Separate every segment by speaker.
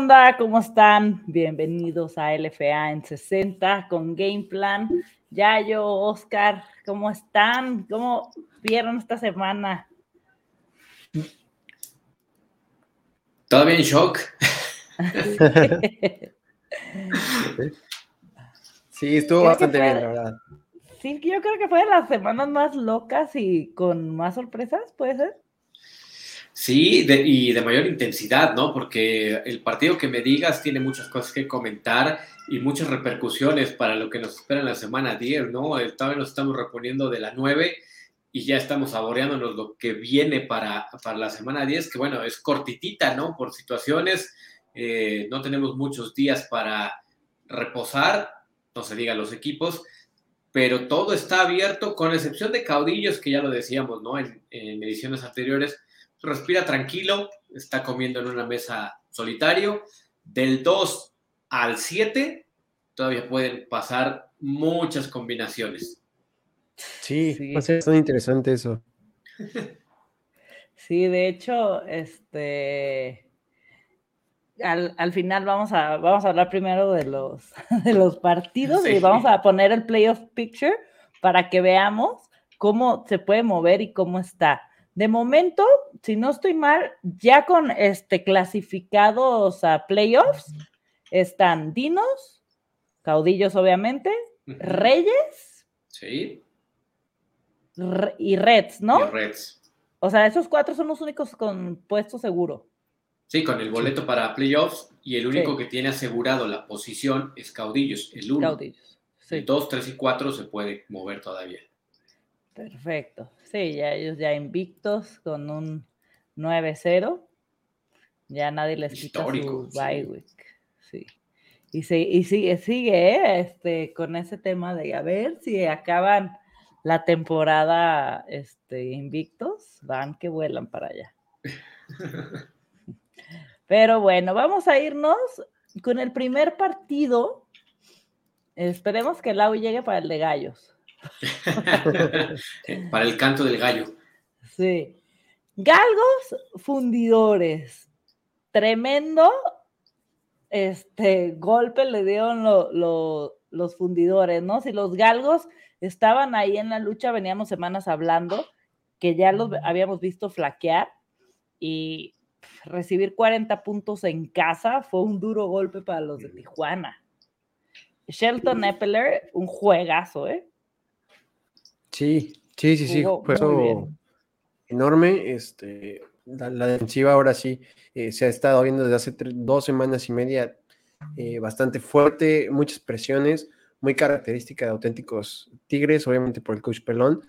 Speaker 1: onda? ¿Cómo están? Bienvenidos a LFA en 60 con Game Plan. Yayo, Oscar, ¿cómo están? ¿Cómo vieron esta semana?
Speaker 2: Todavía en shock.
Speaker 3: sí, estuvo bastante bien, la verdad.
Speaker 1: Sí, yo creo que fue de las semanas más locas y con más sorpresas, ¿puede ser?
Speaker 2: Sí, y de mayor intensidad, ¿no? Porque el partido que me digas tiene muchas cosas que comentar y muchas repercusiones para lo que nos espera en la semana 10, ¿no? Todavía nos estamos reponiendo de la 9 y ya estamos saboreándonos lo que viene para, para la semana 10, que bueno, es cortitita, ¿no? Por situaciones, eh, no tenemos muchos días para reposar, no se diga los equipos, pero todo está abierto, con excepción de caudillos, que ya lo decíamos, ¿no? En, en ediciones anteriores respira tranquilo, está comiendo en una mesa solitario. Del 2 al 7 todavía pueden pasar muchas combinaciones.
Speaker 3: Sí, sí. Pues es interesante eso.
Speaker 1: Sí, de hecho, este al, final vamos a, vamos a hablar primero de los, de los partidos y vamos a poner el playoff picture para que veamos cómo se puede mover y cómo está. De momento, si no estoy mal, ya con este clasificados a playoffs, están Dinos, Caudillos, obviamente, Reyes.
Speaker 2: Sí.
Speaker 1: y Reds, ¿no?
Speaker 2: Y Reds.
Speaker 1: O sea, esos cuatro son los únicos con puesto seguro.
Speaker 2: Sí, con el boleto para playoffs y el único que tiene asegurado la posición es Caudillos, el uno. Caudillos. Sí. El 2, 3 y 4 se puede mover todavía.
Speaker 1: Perfecto. Sí, ya ellos ya invictos con un 9-0. Ya nadie les quita su bye week. Sí. Y, y sigue, sigue ¿eh? este, con ese tema de a ver si acaban la temporada este, invictos, van que vuelan para allá. Pero bueno, vamos a irnos con el primer partido. Esperemos que el Lau llegue para el de gallos.
Speaker 2: Para el canto del gallo.
Speaker 1: Sí. Galgos fundidores. Tremendo este golpe le dieron los fundidores, ¿no? Si los galgos estaban ahí en la lucha, veníamos semanas hablando que ya los habíamos visto flaquear y recibir 40 puntos en casa fue un duro golpe para los de Tijuana. Shelton Eppeler, un juegazo, ¿eh?
Speaker 3: Sí, sí, sí, sí, fue enorme. Este, la, defensiva ahora sí eh, se ha estado viendo desde hace dos semanas y media eh, bastante fuerte, muchas presiones, muy característica de auténticos Tigres, obviamente por el coach Pelón.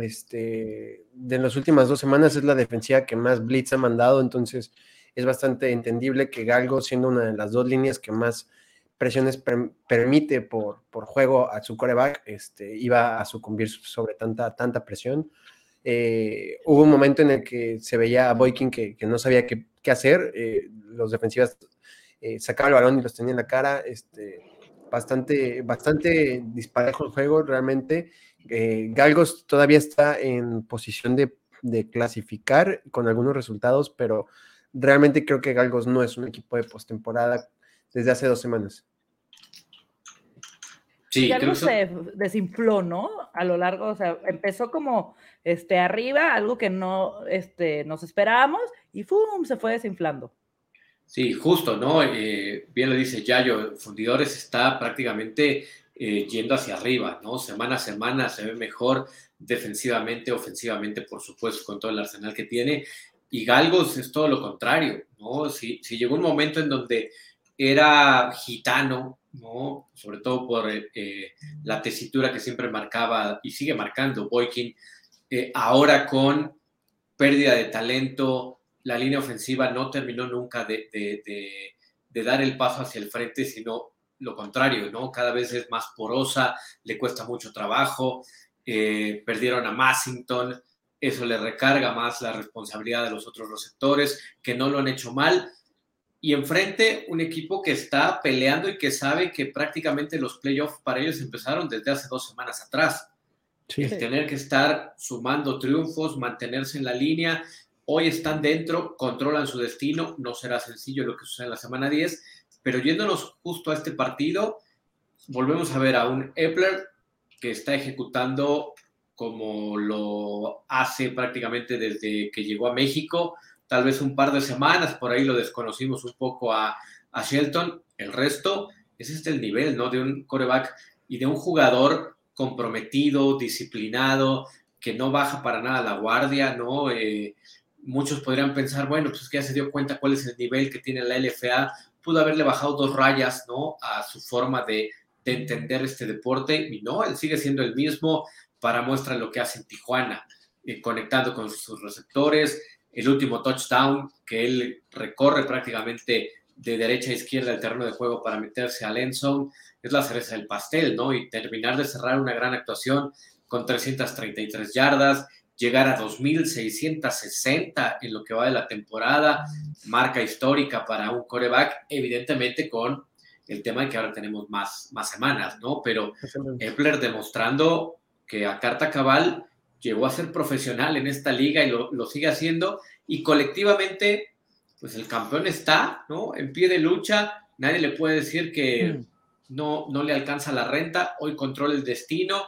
Speaker 3: Este, de las últimas dos semanas es la defensiva que más blitz ha mandado, entonces es bastante entendible que Galgo, siendo una de las dos líneas que más presiones permite por, por, juego a su coreback, este, iba a sucumbir sobre tanta, tanta presión. Eh, hubo un momento en el que se veía a Boykin que, no sabía qué, hacer, eh, los defensivas eh, sacaban el balón y los tenían en la cara, este, bastante, bastante disparejo el juego realmente. Galgos todavía está en posición de, de clasificar con algunos resultados, pero realmente creo que Galgos no es un equipo de postemporada desde hace dos semanas.
Speaker 1: Sí, algo se desinfló, ¿no? A lo largo, o sea, empezó como este, arriba, algo que no este, nos esperábamos, y ¡fum! se fue desinflando.
Speaker 2: Sí, justo, ¿no? Eh, bien lo dice Yayo, Fundidores está prácticamente eh, yendo hacia arriba, ¿no? Semana a semana se ve mejor defensivamente, ofensivamente, por supuesto, con todo el arsenal que tiene. Y Galgos es todo lo contrario, ¿no? Si, si llegó un momento en donde era gitano, ¿no? Sobre todo por eh, eh, la tesitura que siempre marcaba y sigue marcando Boykin, eh, ahora con pérdida de talento, la línea ofensiva no terminó nunca de, dar el paso hacia el frente, sino lo contrario, ¿no? Cada vez es más porosa, le cuesta mucho trabajo, perdieron a Massington, eso le recarga más la responsabilidad de los otros receptores, que no lo han hecho mal, y enfrente un equipo que está peleando y que sabe que prácticamente los playoffs para ellos empezaron desde hace dos semanas atrás. tener que estar sumando triunfos, mantenerse en la línea hoy están dentro, controlan su destino, no será sencillo lo que sucede en la semana 10, pero yéndonos justo a este partido, volvemos a ver a un Epler que está ejecutando como lo hace prácticamente desde que llegó a México, tal vez un par de semanas, por ahí lo desconocimos un poco a, a Shelton, el resto, ese es el nivel, ¿no? De un coreback y de un jugador comprometido, disciplinado, que no baja para nada la guardia, ¿no? Eh, muchos podrían pensar, bueno, pues es que ya se dio cuenta cuál es el nivel que tiene la LFA, pudo haberle bajado dos rayas, ¿no? A su forma de, entender este deporte, y no, él sigue siendo el mismo para muestra lo que hace en Tijuana, eh, conectando con sus receptores, el último touchdown que él recorre prácticamente de derecha a izquierda el terreno de juego para meterse al end es la cereza del pastel, ¿no? Y terminar de cerrar una gran actuación con 333 yardas, llegar a 2.660 en lo que va de la temporada, marca histórica para un coreback, evidentemente con el tema de que ahora tenemos más, más semanas, ¿no? Pero Epler demostrando que a carta cabal llegó a ser profesional en esta liga y lo, lo, sigue haciendo, y colectivamente, pues el campeón está, ¿no? En pie de lucha, nadie le puede decir que mm. no, no le alcanza la renta, hoy controla el destino,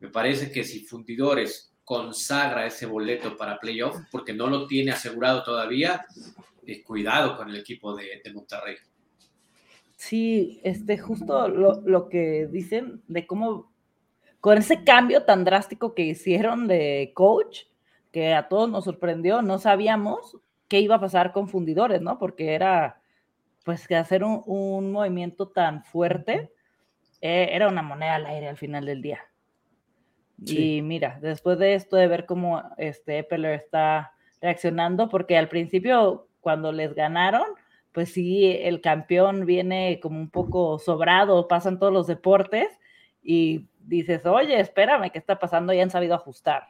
Speaker 2: me parece que si Fundidores consagra ese boleto para playoff, porque no lo tiene asegurado todavía, eh, cuidado con el equipo de, Monterrey.
Speaker 1: Sí, este, justo lo, que dicen de cómo, con ese cambio tan drástico que hicieron de coach, que a todos nos sorprendió, no sabíamos qué iba a pasar con fundidores, ¿no? Porque era, pues, que hacer un, movimiento tan fuerte eh, era una moneda al aire al final del día. Y mira, después de esto, de ver cómo este Eppeler está reaccionando, porque al principio, cuando les ganaron, pues sí, el campeón viene como un poco sobrado, pasan todos los deportes y dices, oye, espérame, ¿qué está pasando? Y han sabido ajustar.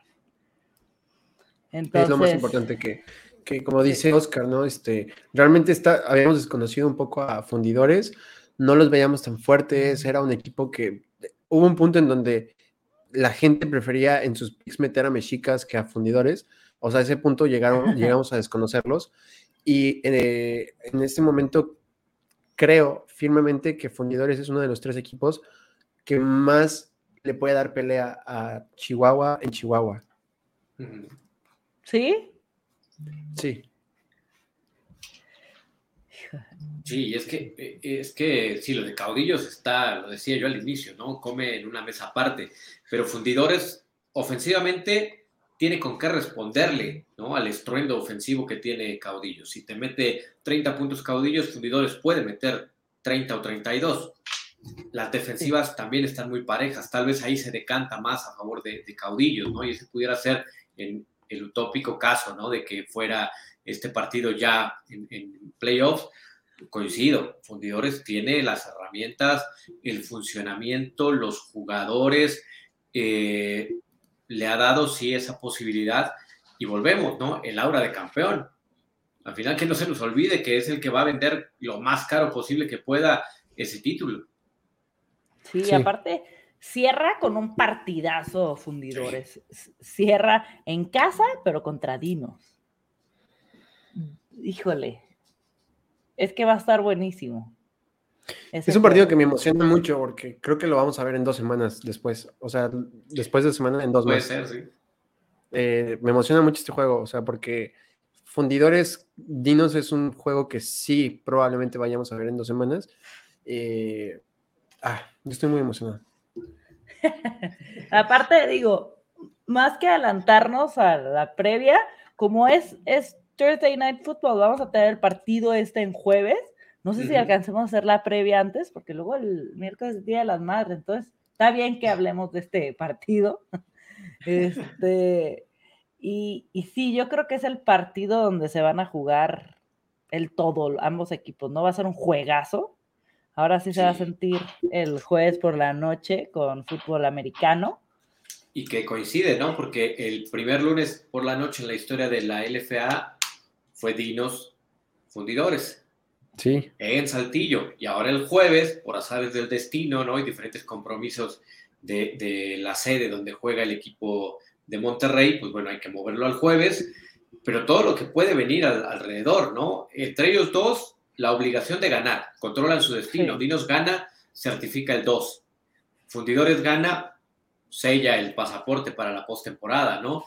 Speaker 3: Entonces, es lo más importante que, que como dice Oscar, ¿no? Este, realmente está, habíamos desconocido un poco a fundidores, no los veíamos tan fuertes, era un equipo que hubo un punto en donde la gente prefería en sus picks meter a mexicas que a fundidores. O sea, a ese punto llegaron, llegamos a desconocerlos. Y eh, en este momento creo firmemente que Fundidores es uno de los tres equipos que más le puede dar pelea a Chihuahua en Chihuahua.
Speaker 1: ¿Sí?
Speaker 3: Sí.
Speaker 2: Sí, es que, es que sí, lo de caudillos está, lo decía yo al inicio, ¿no? Come en una mesa aparte, pero Fundidores ofensivamente tiene con qué responderle, ¿no? Al estruendo ofensivo que tiene Caudillos. Si te mete 30 puntos Caudillos, Fundidores puede meter 30 o 32. Las defensivas también están muy parejas, tal vez ahí se decanta más a favor de, Caudillos, ¿no? Y ese pudiera ser en el utópico caso, ¿no? De que fuera este partido ya en, en playoffs coincido, Fundidores tiene las herramientas, el funcionamiento, los jugadores, eh, le ha dado sí esa posibilidad y volvemos, ¿no? El aura de campeón. Al final que no se nos olvide que es el que va a vender lo más caro posible que pueda ese título.
Speaker 1: Sí, aparte cierra con un partidazo fundidores. Cierra en casa, pero contra Dinos. Híjole, es que va a estar buenísimo.
Speaker 3: es un partido que me emociona mucho porque creo que lo vamos a ver en dos semanas después. O sea, después de semana, en dos
Speaker 2: Puede ser, sí.
Speaker 3: Eh, me emociona mucho este juego, o sea, porque Fundidores Dinos es un juego que sí probablemente vayamos a ver en dos semanas. Eh, ah, yo estoy muy emocionado.
Speaker 1: Aparte, digo, más que adelantarnos a la previa, como es, es Thursday Night Football, vamos a tener el partido este en jueves. No sé si alcancemos a hacer la previa antes, porque luego el miércoles es Día de las Madres, entonces está bien que hablemos de este partido. Este, y, y sí, yo creo que es el partido donde se van a jugar el todo, ambos equipos, ¿no? Va a ser un juegazo. Ahora sí se va a sentir el jueves por la noche con fútbol americano.
Speaker 2: Y que coincide, ¿no? Porque el primer lunes por la noche en la historia de la LFA fue Dinos Fundidores.
Speaker 3: Sí.
Speaker 2: En Saltillo. Y ahora el jueves, por azares del destino, ¿no? Y diferentes compromisos de, la sede donde juega el equipo de Monterrey, pues bueno, hay que moverlo al jueves. pero todo lo que puede venir alrededor, ¿no? Entre ellos dos, la obligación de ganar, controlan su destino. Dinos gana, certifica el 2. Fundidores gana, sella el pasaporte para la postemporada, ¿no?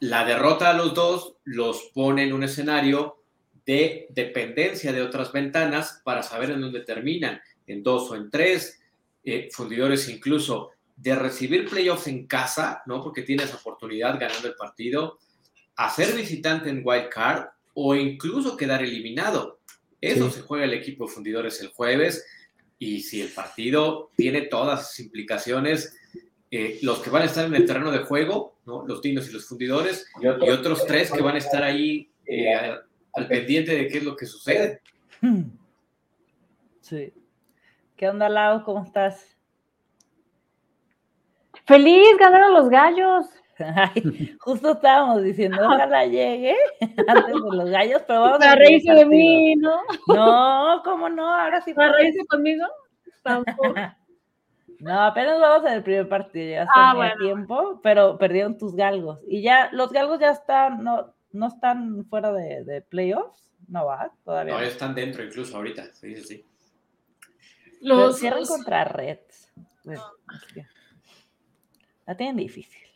Speaker 2: La derrota a los dos los pone en un escenario de dependencia de otras ventanas para saber en dónde terminan, en dos o en tres. Eh, fundidores incluso de recibir playoffs en casa, ¿no? Porque tienes oportunidad ganando el partido, hacer visitante en wild card o incluso quedar eliminado. Eso se juega el equipo de fundidores el jueves y si el partido tiene todas sus implicaciones, eh, los que van a estar en el terreno de juego, ¿no? los dinos y los fundidores, y, otros tres que van a estar ahí eh, al, pendiente de qué es lo que sucede.
Speaker 1: Sí. ¿Qué onda, Lau? ¿Cómo estás?
Speaker 4: Feliz, ganaron los gallos.
Speaker 1: Justo estábamos diciendo, ojalá llegue antes de los gallos, pero vamos
Speaker 4: a reírse de mí, ¿no?
Speaker 1: No, ¿cómo no? Ahora sí.
Speaker 4: ¿Para reírse conmigo?
Speaker 1: No, apenas vamos en el primer partido, ya está ah, tiempo, pero perdieron tus galgos. Y ya, los galgos ya están, no, no están fuera de, playoffs, no va, todavía.
Speaker 2: No, están dentro incluso ahorita, sí, sí, sí.
Speaker 1: Los cierran contra Reds. la tienen difícil.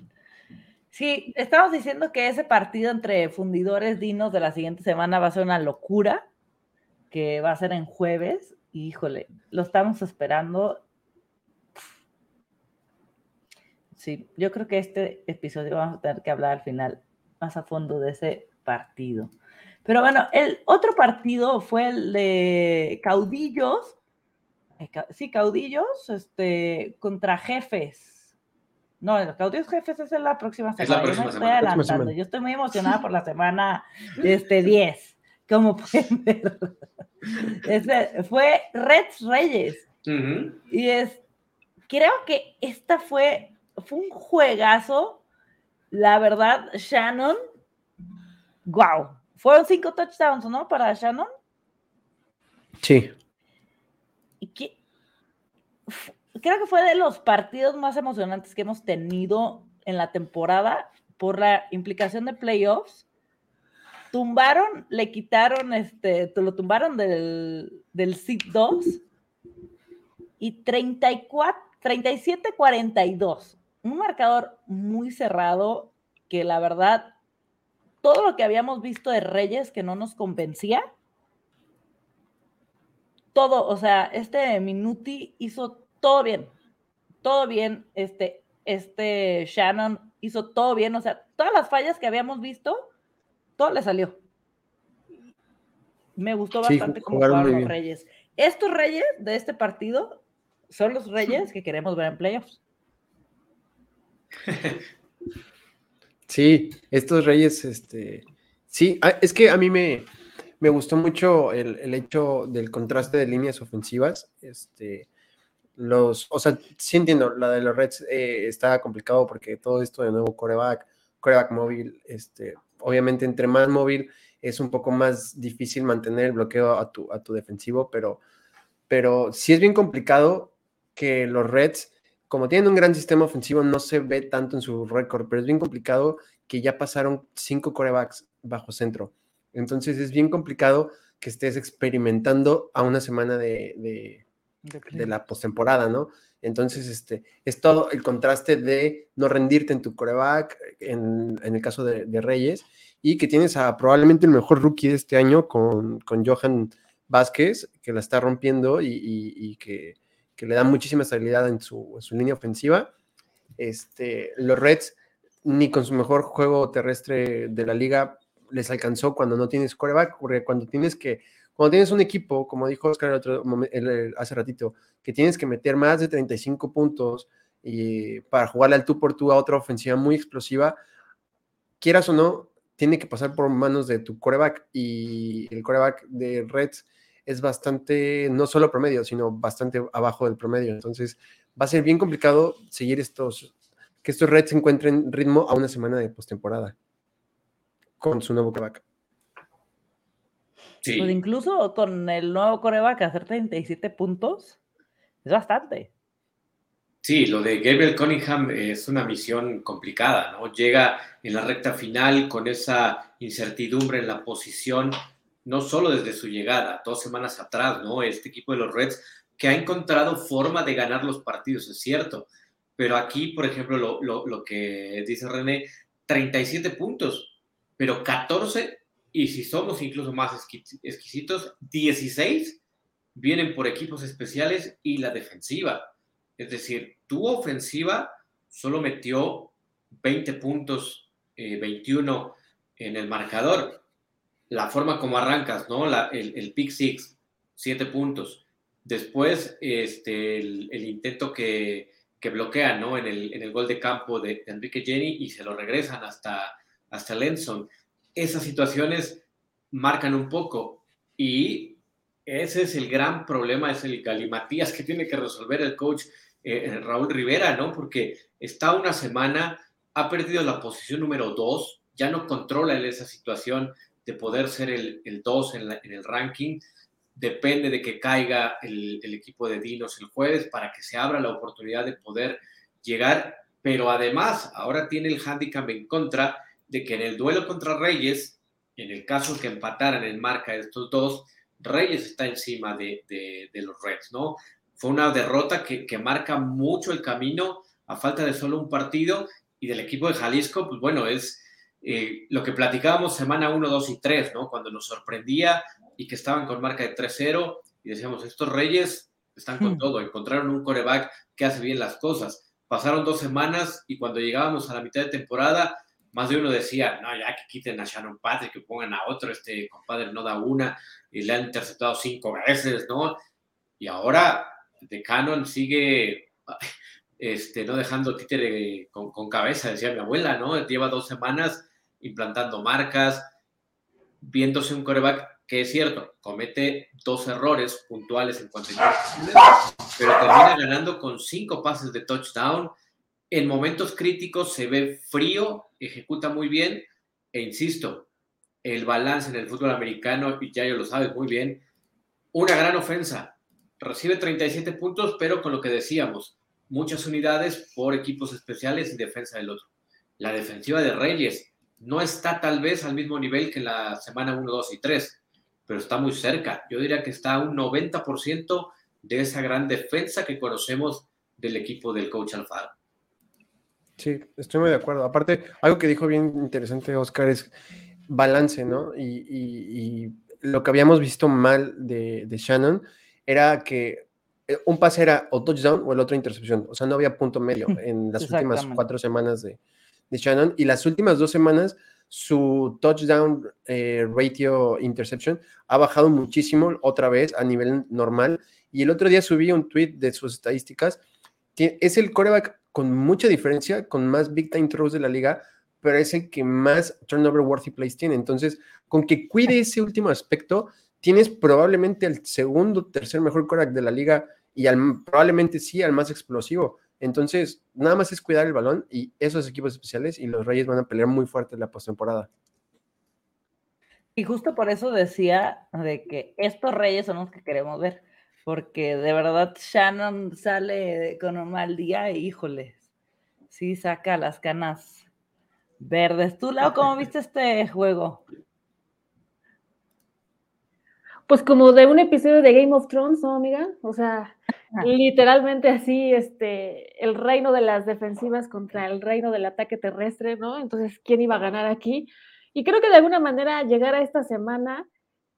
Speaker 1: Sí, estamos diciendo que ese partido entre fundidores dinos de la siguiente semana va a ser una locura, que va a ser en jueves. híjole, lo estamos esperando. Sí, yo creo que este episodio vamos a tener que hablar al final más a fondo de ese partido. Pero bueno, el otro partido fue el de caudillos, eh, sí, caudillos, este, contra jefes. No, el Caudillos Jefes es en la próxima semana.
Speaker 2: Es la próxima yo
Speaker 1: estoy adelantando. Yo estoy muy emocionada por la semana este, 10. Como pueden ver. Este, fue Reds Reyes. Y es. Creo que esta fue. Fue un juegazo. La verdad, Shannon. Wow. Fueron cinco touchdowns, ¿no? Para Shannon.
Speaker 3: Sí.
Speaker 1: ¿Y qué? Creo que fue de los partidos más emocionantes que hemos tenido en la temporada por la implicación de playoffs. Tumbaron, le quitaron, este, lo tumbaron del, del 2 y 34, 37-42. Un marcador muy cerrado que la verdad, todo lo que habíamos visto de Reyes que no nos convencía, todo, o sea, este Minuti hizo todo bien, todo bien, este, este Shannon hizo todo bien, o sea, todas las fallas que habíamos visto, todo le salió. Me gustó bastante cómo jugaron los Reyes. Estos Reyes de este partido son los Reyes que queremos ver en playoffs.
Speaker 3: Sí, estos Reyes, este, sí, ah, es que a mí me, me gustó mucho el, el, hecho del contraste de líneas ofensivas. Este, los, o sea, sí entiendo, la de los Reds eh, está complicado porque todo esto de nuevo coreback, coreback móvil, este, obviamente entre más móvil es un poco más difícil mantener el bloqueo a tu, a tu defensivo, pero, pero sí es bien complicado que los Reds, como tienen un gran sistema ofensivo, no se ve tanto en su récord, pero es bien complicado que ya pasaron cinco corebacks bajo centro. Entonces es bien complicado que estés experimentando a una semana de de la postemporada, ¿no? Entonces, este, es todo el contraste de no rendirte en tu coreback, en, el caso de, Reyes, y que tienes a probablemente el mejor rookie de este año con, con Johan Vázquez, que la está rompiendo y, que, le da muchísima estabilidad en su, en su, línea ofensiva. Este, los Reds, ni con su mejor juego terrestre de la liga, les alcanzó cuando no tienes coreback, porque cuando tienes que cuando tienes un equipo, como dijo Oscar hace ratito, que tienes que meter más de 35 puntos y para jugarle al tú por tú a otra ofensiva muy explosiva, quieras o no, tiene que pasar por manos de tu coreback y el coreback de Reds es bastante, no solo promedio, sino bastante abajo del promedio. Entonces va a ser bien complicado seguir estos, que estos Reds encuentren ritmo a una semana de postemporada con su nuevo coreback.
Speaker 1: Pues incluso con el nuevo coreback hacer 37 puntos es bastante.
Speaker 2: Sí, lo de Gabriel Cunningham es una misión complicada, ¿no? Llega en la recta final con esa incertidumbre en la posición, no solo desde su llegada, dos semanas atrás, ¿no? Este equipo de los Reds que ha encontrado forma de ganar los partidos, es cierto, pero aquí, por ejemplo, lo, lo, lo que dice René, 37 puntos, pero 14, y si somos incluso más exquisitos, 16 vienen por equipos especiales y la defensiva es decir, tu ofensiva solo metió 20 puntos, 21 eh, en el marcador. La forma como arrancas, ¿no? el, pick six, 7 puntos. Después, este, el, intento que, que bloquean, ¿no? En el, en el, gol de campo de, Enrique Jenny y se lo regresan hasta, hasta Lenson. Esas situaciones marcan un poco y ese es el gran problema, es el galimatías que tiene que resolver el coach eh, Raúl Rivera, ¿no? Porque está una semana, ha perdido la posición número dos, ya no controla él esa situación de poder ser el, el dos en, el ranking. Depende de que caiga el, el equipo de Dinos el jueves para que se abra la oportunidad de poder llegar. Pero además, ahora tiene el handicap en contra de que en el duelo contra Reyes, en el caso que empataran en marca de estos dos, Reyes está encima de, de, de, los Reds, ¿no? Fue una derrota que, marca mucho el camino a falta de solo un partido y del equipo de Jalisco, pues bueno, es eh, lo que platicábamos semana 1, 2 y 3, ¿no? Cuando nos sorprendía y que estaban con marca de 3-0 y decíamos, estos Reyes están con hmm. todo, encontraron un coreback que hace bien las cosas. Pasaron dos semanas y cuando llegábamos a la mitad de temporada, más de uno decía, no, ya que quiten a Shannon Patrick, que pongan a otro, este compadre no da una, y le han interceptado cinco veces, ¿no? Y ahora de Canon sigue este, no dejando títere con, cabeza, decía mi abuela, ¿no? Lleva dos semanas implantando marcas, viéndose un coreback que es cierto, comete dos errores puntuales en cuanto a pero termina ganando con cinco pases de touchdown. En momentos críticos se ve frío, ejecuta muy bien, e insisto, el balance en el fútbol americano, y ya yo lo sabes muy bien, una gran ofensa, recibe 37 puntos, pero con lo que decíamos, muchas unidades por equipos especiales y defensa del otro. La defensiva de Reyes no está tal vez al mismo nivel que la semana 1, 2 y 3, pero está muy cerca. Yo diría que está a un 90% de esa gran defensa que conocemos del equipo del coach Alfaro.
Speaker 3: Sí, estoy muy de acuerdo. Aparte, algo que dijo bien interesante Oscar es balance, ¿no? Y, lo que habíamos visto mal de, de Shannon era que eh, un pase era o touchdown o el otro intercepción. O sea, no había punto medio en las últimas cuatro semanas de, de, Shannon. Y las últimas dos semanas, su touchdown eh, ratio interception ha bajado muchísimo otra vez a nivel normal. Y el otro día subí un tweet de sus estadísticas. Es el coreback con mucha diferencia, con más big time throws de la liga, pero es el que más turnover worthy plays tiene. Entonces, con que cuide ese último aspecto, tienes probablemente el segundo, tercer mejor coreback de la liga y probablemente sí al más explosivo. Entonces, nada más es cuidar el balón y esos equipos especiales y los Reyes van a pelear muy fuerte la postemporada.
Speaker 1: Y justo por eso decía de que estos Reyes son los que queremos ver, porque de verdad Shannon sale con un mal día y híjole, sí saca las canas verdes. ¿Tú, Lau, cómo viste este juego?
Speaker 4: Pues como de un episodio de Game of Thrones, ¿no, amiga? O sea, literalmente así, este, el reino de las defensivas contra el reino del ataque terrestre, ¿no? Entonces, ¿quién iba a ganar aquí? Y creo que de alguna manera llegar a esta semana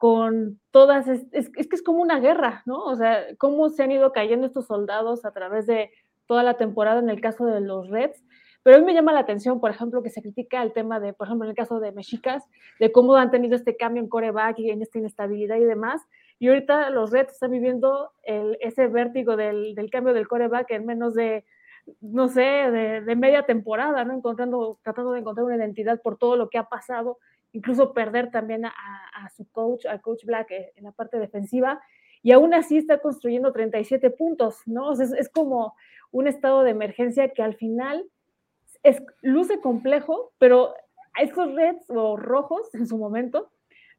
Speaker 4: con todas, es, es, que es como una guerra, ¿no? O sea, cómo se han ido cayendo estos soldados a través de toda la temporada en el caso de los Reds pero a mí me llama la atención, por ejemplo, que se critica el tema de, por ejemplo, en el caso de Mexicas, de cómo han tenido este cambio en coreback y en esta inestabilidad y demás. Y ahorita los Reds están viviendo ese vértigo del, del, cambio del coreback en menos de, no sé, de, de, media temporada, ¿no? Encontrando, tratando de encontrar una identidad por todo lo que ha pasado, incluso perder también a, su coach, al coach Black eh, en la parte defensiva. Y aún así está construyendo 37 puntos, ¿no? Es, como un estado de emergencia que al final es, luce complejo, pero a estos reds o rojos en su momento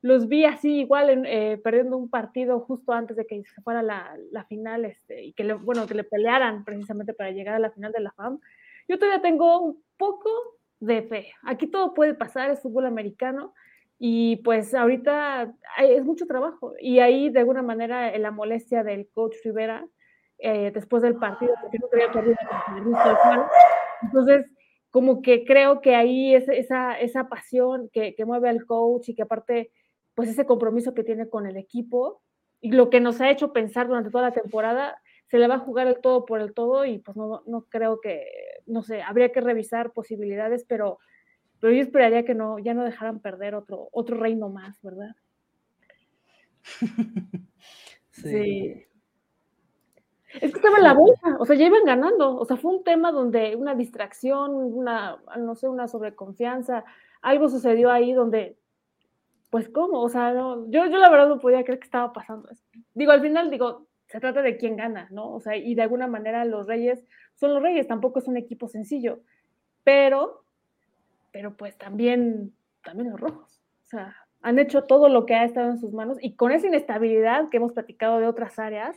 Speaker 4: los vi así igual eh, perdiendo un partido justo antes de que se fuera la, la final este, y que le, bueno, que le pelearan precisamente para llegar a la final de la FAM. Yo todavía tengo un poco de fe. Aquí todo puede pasar, es fútbol americano y pues ahorita es mucho trabajo y ahí de alguna manera la molestia del coach Rivera eh, después del partido, porque no quería perder Entonces, como que creo que ahí es esa, esa pasión que, que, mueve al coach y que aparte, pues ese compromiso que tiene con el equipo y lo que nos ha hecho pensar durante toda la temporada, se le va a jugar el todo por el todo y pues no, no creo que, no sé, habría que revisar posibilidades, pero, pero yo esperaría que no, ya no dejaran perder otro, otro reino más, ¿verdad? sí. Es que estaba en la bolsa, o sea, ya iban ganando, o sea, fue un tema donde una distracción, una, no sé, una sobreconfianza, algo sucedió ahí donde, pues, ¿cómo? O sea, no, yo, yo la verdad no podía creer que estaba pasando eso. Digo, al final, digo, se trata de quién gana, ¿no? O sea, y de alguna manera los Reyes son los Reyes, tampoco es un equipo sencillo, pero, pero pues también, también los Rojos, o sea, han hecho todo lo que ha estado en sus manos y con esa inestabilidad que hemos platicado de otras áreas,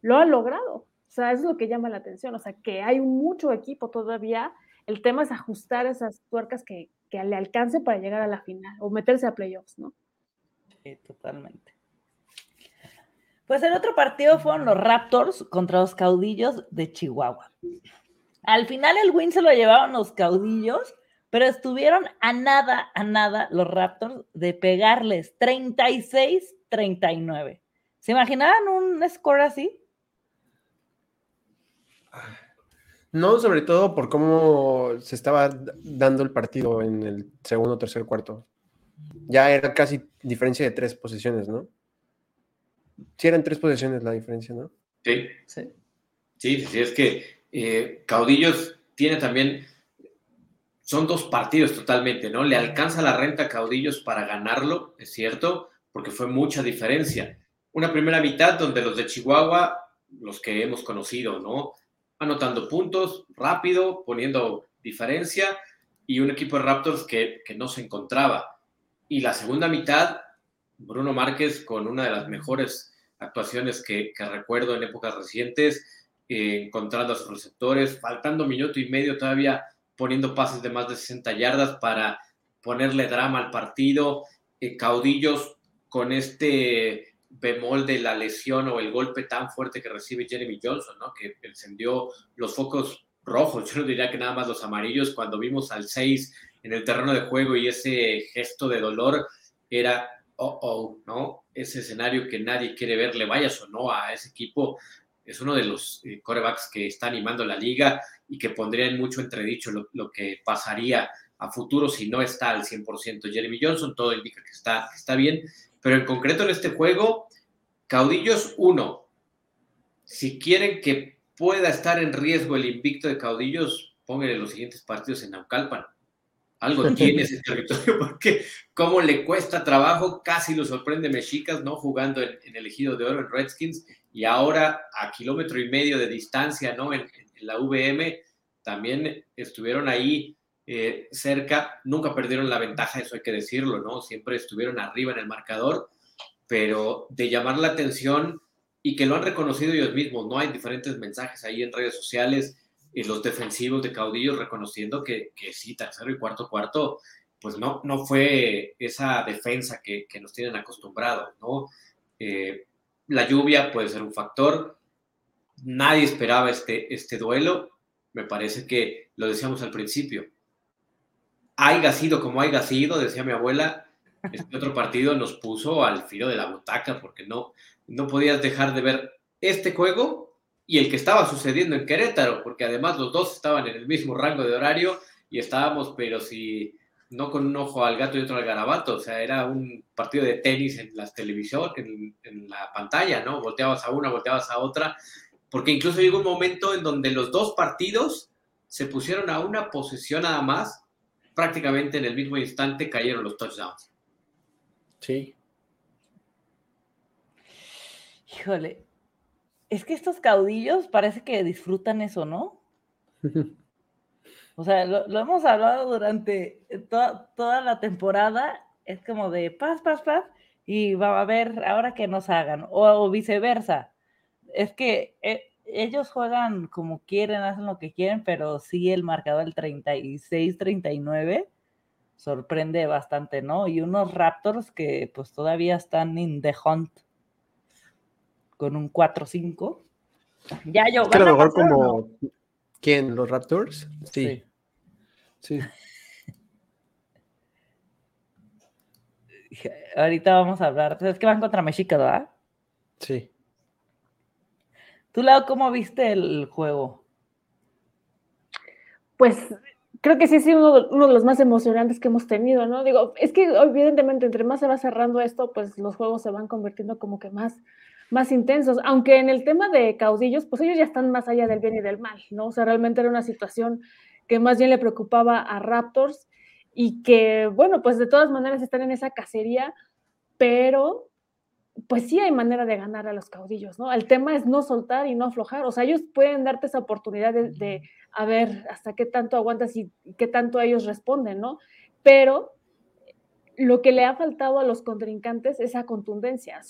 Speaker 4: lo han logrado. O sea, eso es lo que llama la atención. O sea, que hay mucho equipo todavía. El tema es ajustar esas tuercas que, que le alcance para llegar a la final o meterse a playoffs, ¿no?
Speaker 1: Sí, totalmente. Pues el otro partido fueron los Raptors contra los caudillos de Chihuahua. Al final el win se lo llevaron los caudillos, pero estuvieron a nada, a nada los Raptors de pegarles 36-39. ¿Se imaginaban un score así?
Speaker 3: No, sobre todo por cómo se estaba dando el partido en el segundo, tercer, cuarto. Ya era casi diferencia de tres posiciones, ¿no? Sí, eran tres posiciones la diferencia, ¿no?
Speaker 2: Sí. Sí, sí, sí es que eh, Caudillos tiene también. Son dos partidos totalmente, ¿no? Le alcanza la renta a Caudillos para ganarlo, es cierto, porque fue mucha diferencia. Una primera mitad donde los de Chihuahua, los que hemos conocido, ¿no? anotando puntos rápido, poniendo diferencia y un equipo de Raptors que, no se encontraba. Y la segunda mitad, Bruno Márquez con una de las mejores actuaciones que, recuerdo en épocas recientes, eh, encontrando a sus receptores, faltando minuto y medio todavía poniendo pases de más de 60 yardas para ponerle drama al partido, eh, caudillos con este bemol de la lesión o el golpe tan fuerte que recibe Jeremy Johnson, ¿no? Que encendió los focos rojos, yo no diría que nada más los amarillos, cuando vimos al 6 en el terreno de juego y ese gesto de dolor era, oh, oh, ¿no? Ese escenario que nadie quiere ver, le vayas o no a ese equipo, es uno de los eh, corebacks que está animando la liga y que pondría en mucho entredicho lo, que pasaría a futuro si no está al 100% Jeremy Johnson, todo indica que está, está bien, pero en concreto en este juego, Caudillos 1. Si quieren que pueda estar en riesgo el invicto de Caudillos, pónganle los siguientes partidos en Naucalpan. Algo tiene ese territorio porque cómo le cuesta trabajo, casi lo sorprende Mexicas, ¿no? Jugando en, el ejido de oro en Redskins y ahora a kilómetro y medio de distancia, ¿no? En, la VM también estuvieron ahí eh, cerca, nunca perdieron la ventaja, eso hay que decirlo, ¿no? Siempre estuvieron arriba en el marcador, pero de llamar la atención y que lo han reconocido ellos mismos, ¿no? Hay diferentes mensajes ahí en redes sociales, y los defensivos de caudillos reconociendo que, que sí, tercero y cuarto cuarto, pues no, no fue esa defensa que, que nos tienen acostumbrados, ¿no? Eh, la lluvia puede ser un factor, nadie esperaba este, este duelo, me parece que lo decíamos al principio, haya sido como haya sido, decía mi abuela, este otro partido nos puso al filo de la butaca porque no, no podías dejar de ver este juego y el que estaba sucediendo en Querétaro, porque además los dos estaban en el mismo rango de horario y estábamos, pero si no con un ojo al gato y otro al garabato, o sea, era un partido de tenis en las televisión, en, en la pantalla, ¿no? Volteabas a una, volteabas a otra, porque incluso llegó un momento en donde los dos partidos se pusieron a una posesión nada más prácticamente en el mismo instante cayeron los touchdowns.
Speaker 3: Sí.
Speaker 1: Híjole, es que estos caudillos parece que disfrutan eso, ¿no? O sea, lo, hemos hablado durante toda, toda, la temporada, es como de paz, paz, paz, y va a ver ahora que nos hagan, o, viceversa. Es que eh, ellos juegan como quieren, hacen lo que quieren, pero sí el marcador del 36-39 sorprende bastante, ¿no? Y unos Raptors que pues todavía están in the hunt con un 4-5.
Speaker 3: Ya yo. a lo mejor como. ¿Quién? ¿Los Raptors? Sí. Sí.
Speaker 1: Ahorita vamos a hablar. Es que van contra México, ¿verdad?
Speaker 3: Sí.
Speaker 1: ¿Tú, Lado, cómo viste el juego?
Speaker 4: Pues creo que sí ha sido uno, de los más emocionantes que hemos tenido, ¿no? Digo, es que evidentemente entre más se va cerrando esto, pues los juegos se van convirtiendo como que más, más intensos, aunque en el tema de caudillos, pues ellos ya están más allá del bien y del mal, ¿no? O sea, realmente era una situación que más bien le preocupaba a Raptors y que, bueno, pues de todas maneras están en esa cacería, pero pues sí hay manera de ganar a los caudillos, ¿no? El tema es no soltar y no aflojar, o sea, ellos pueden darte esa oportunidad de, a ver hasta qué tanto aguantas y qué tanto ellos responden, ¿no? Pero lo que le ha faltado a los contrincantes es esa contundencia.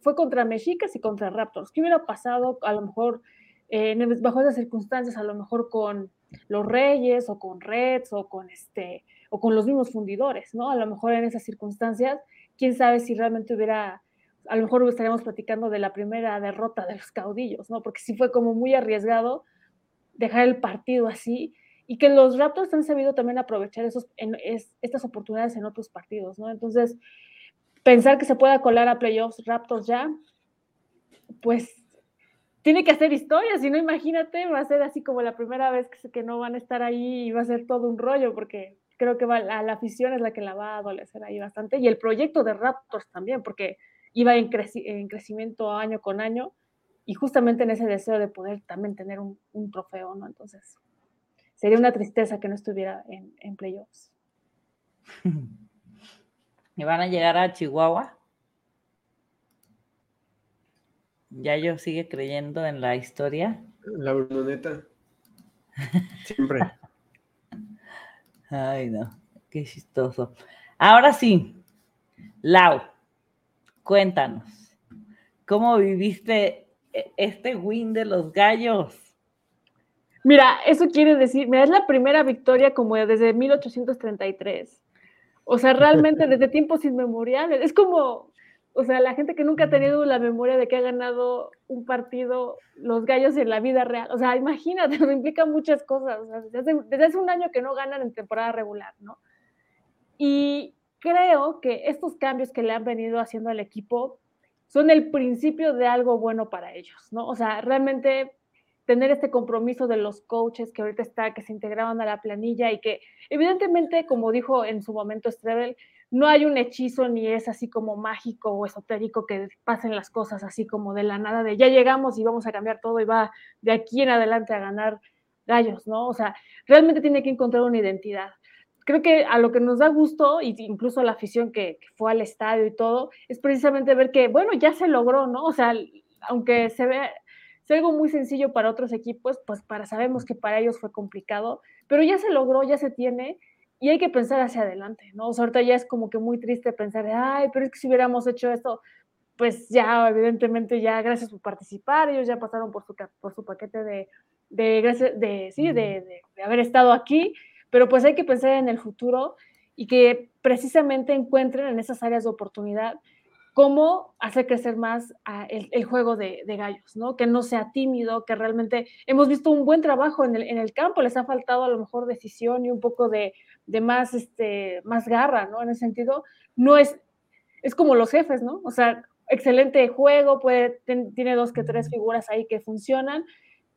Speaker 4: Fue contra Mexicas y contra Raptors. ¿Qué hubiera pasado a lo mejor eh, bajo esas circunstancias, a lo mejor con los Reyes o con Reds o con este o con los mismos fundidores, ¿no? A lo mejor en esas circunstancias, quién sabe si realmente hubiera a lo mejor estaríamos platicando de la primera derrota de los caudillos, ¿no? Porque sí fue como muy arriesgado dejar el partido así y que los Raptors han sabido también aprovechar esos, estas oportunidades en otros partidos, ¿no? Entonces, pensar que se pueda colar a playoffs Raptors ya, pues tiene que hacer historia, si no imagínate, va a ser así como la primera vez que, que no van a estar ahí y va a ser todo un rollo, porque creo que la, la afición es la que la va a adolecer ahí bastante, y el proyecto de Raptors también, porque iba en, en, crecimiento año con año y justamente en ese deseo de poder también tener un, un trofeo, ¿no? Entonces, sería una tristeza que no estuviera en, en playoffs.
Speaker 1: ¿Y van a llegar a Chihuahua? Ya yo sigue creyendo en la historia.
Speaker 3: La Brunoneta. Siempre.
Speaker 1: Ay, no, qué chistoso. Ahora sí, Lau, Cuéntanos, ¿cómo viviste e-, este win de los gallos?
Speaker 4: Mira, eso quiere decir, mira, es la primera victoria como desde 1833. O sea, realmente desde tiempos inmemoriales. Es como, o sea, la gente que nunca ha tenido la memoria de que ha ganado un partido los gallos en la vida real. O sea, imagínate, nos implica muchas cosas. O sea, desde, hace, desde hace un año que no ganan en temporada regular, ¿no? Y creo que estos cambios que le han venido haciendo al equipo son el principio de algo bueno para ellos, ¿no? O sea, realmente tener este compromiso de los coaches que ahorita está, que se integraban a la planilla y que evidentemente, como dijo en su momento Strebel, no hay un hechizo ni es así como mágico o esotérico que pasen las cosas así como de la nada, de ya llegamos y vamos a cambiar todo y va de aquí en adelante a ganar gallos, ¿no? O sea, realmente tiene que encontrar una identidad creo que a lo que nos da gusto, y incluso la afición que, fue al estadio y todo, es precisamente ver que, bueno, ya se logró, ¿no? O sea, aunque se ve sea algo muy sencillo para otros equipos, pues para sabemos que para ellos fue complicado, pero ya se logró, ya se tiene, y hay que pensar hacia adelante, ¿no? O sea, ahorita ya es como que muy triste pensar, ay, pero es que si hubiéramos hecho esto, pues ya, evidentemente, ya gracias por participar, ellos ya pasaron por su, por su paquete de, de, gracias, de, sí, de, de haber estado aquí, pero pues hay que pensar en el futuro y que precisamente encuentren en esas áreas de oportunidad cómo hacer crecer más el, juego de, gallos, ¿no? Que no sea tímido, que realmente hemos visto un buen trabajo en el, campo, les ha faltado a lo mejor decisión y un poco de, más, este, más garra, ¿no? En ese sentido, no es, es como los jefes, ¿no? O sea, excelente juego, puede, tiene dos que tres figuras ahí que funcionan,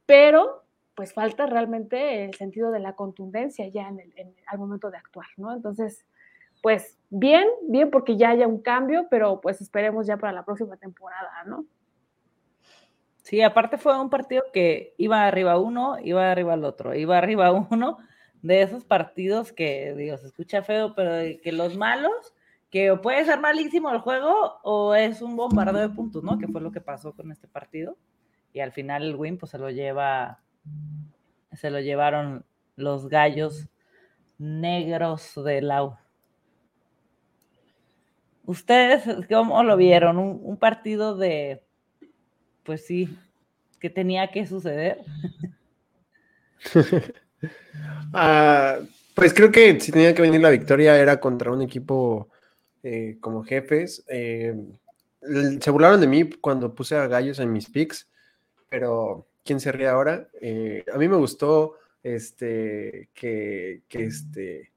Speaker 4: pero pues falta realmente el sentido de la contundencia ya en el, al momento de actuar, ¿no? Entonces, pues bien, bien porque ya haya un cambio, pero pues esperemos ya para la próxima temporada, ¿no?
Speaker 1: Sí, aparte fue un partido que iba arriba uno, iba arriba el otro, iba arriba uno, de esos partidos que, digo, se escucha feo, pero que los malos, que puede ser malísimo el juego o es un bombardeo de puntos, ¿no? Que fue lo que pasó con este partido. Y al final el win pues se lo lleva se lo llevaron los gallos negros de Lau. ¿Ustedes cómo lo vieron? Un, partido de, pues sí, que tenía que suceder.
Speaker 3: Ah, pues creo que si tenía que venir la victoria era contra un equipo eh, como jefes. Eh, se burlaron de mí cuando puse a gallos en mis picks, pero ¿quién se ríe ahora? Eh, a mí me gustó este, que, este,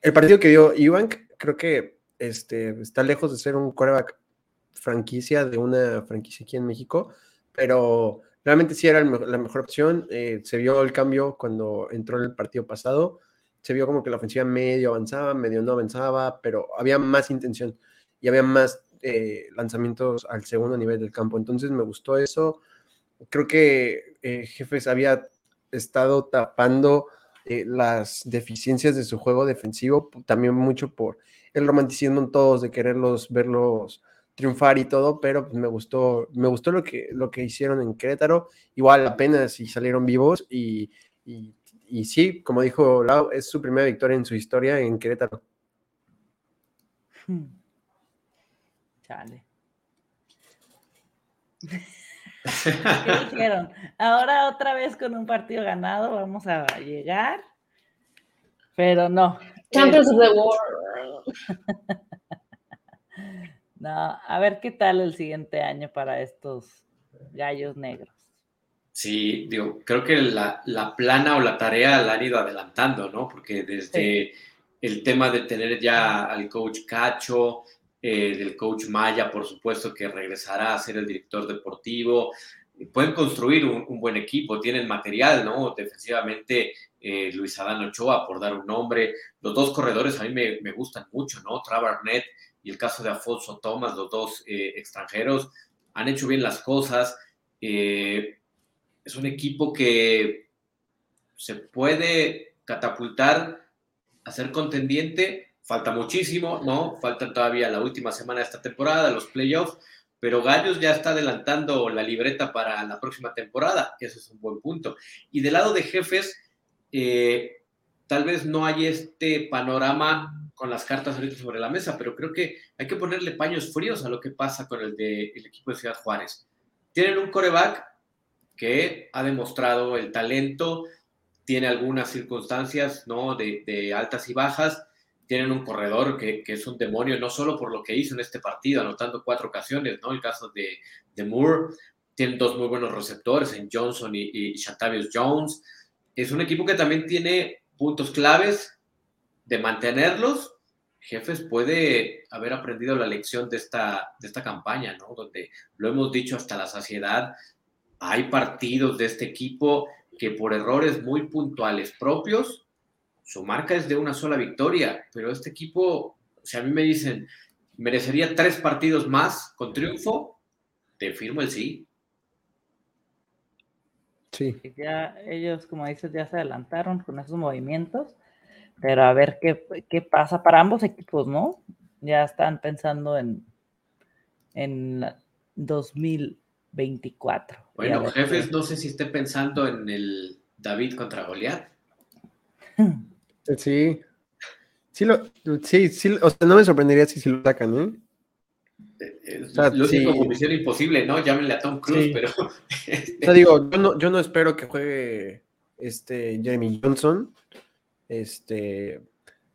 Speaker 3: el partido que dio Iván, creo que este, está lejos de ser un quarterback franquicia de una franquicia aquí en México, pero realmente sí era la mejor opción. Eh, se vio el cambio cuando entró en el partido pasado. Se vio como que la ofensiva medio avanzaba, medio no avanzaba, pero había más intención y había más eh, lanzamientos al segundo nivel del campo. Entonces me gustó eso. Creo que eh, Jefes había estado tapando eh, las deficiencias de su juego defensivo, también mucho por el romanticismo en todos, de quererlos verlos triunfar y todo, pero pues, me gustó, me gustó lo que, lo que hicieron en Querétaro, igual apenas si salieron vivos y, y, sí, como dijo Lau, es su primera victoria en su historia en Querétaro.
Speaker 1: Hmm. Chale. ¿Qué dijeron? Ahora otra vez con un partido ganado vamos a llegar, pero no.
Speaker 4: Champions of the World.
Speaker 1: no, a ver qué tal el siguiente año para estos gallos negros.
Speaker 2: Sí, digo, creo que la, plana o la tarea la han ido adelantando, ¿no? Porque desde el tema de tener ya al coach Cacho, eh, del coach Maya, por supuesto, que regresará a ser el director deportivo. Pueden construir un, buen equipo, tienen material, ¿no? Defensivamente, eh, Luis Adán Ochoa, por dar un nombre. Los dos corredores a mí me, gustan mucho, ¿no? Trevor Net y el caso de Afonso Thomas, los dos eh, extranjeros, han hecho bien las cosas. es un equipo que se puede catapultar a ser contendiente Falta muchísimo, ¿no? Falta todavía la última semana de esta temporada, los playoffs, pero Gallos ya está adelantando la libreta para la próxima temporada, eso es un buen punto. Y del lado de jefes, eh, tal vez no hay este panorama con las cartas ahorita sobre la mesa, pero creo que hay que ponerle paños fríos a lo que pasa con el, de, el equipo de Ciudad Juárez. Tienen un coreback que ha demostrado el talento, tiene algunas circunstancias ¿no? de altas y bajas, tienen un corredor que, es un demonio, no solo por lo que hizo en este partido, anotando cuatro ocasiones, ¿no? El caso de, de Moore, tienen dos muy buenos receptores en Johnson y, y Jones. Es un equipo que también tiene puntos claves de mantenerlos. Jefes puede haber aprendido la lección de esta, de esta campaña, ¿no? Donde lo hemos dicho hasta la saciedad, hay partidos de este equipo que por errores muy puntuales propios su marca es de una sola victoria, pero este equipo, si a mí me dicen, merecería tres partidos más con triunfo, te firmo el sí.
Speaker 1: Sí. Ya ellos, como dices, ya se adelantaron con esos movimientos, pero a ver qué, qué pasa para ambos equipos, ¿no? Ya están pensando en, en 2024.
Speaker 2: Bueno, jefes, no sé si esté pensando en el David contra Goliat.
Speaker 3: Sí. Sí, lo, sí, sí, o sea, no me sorprendería si, si lo sacan, ¿eh?
Speaker 2: eh o sea, lo sí. como misión imposible, ¿no? Llámenle a Tom Cruise, pero.
Speaker 3: o sea, digo, yo no, yo no espero que juegue este Jeremy Johnson. Este.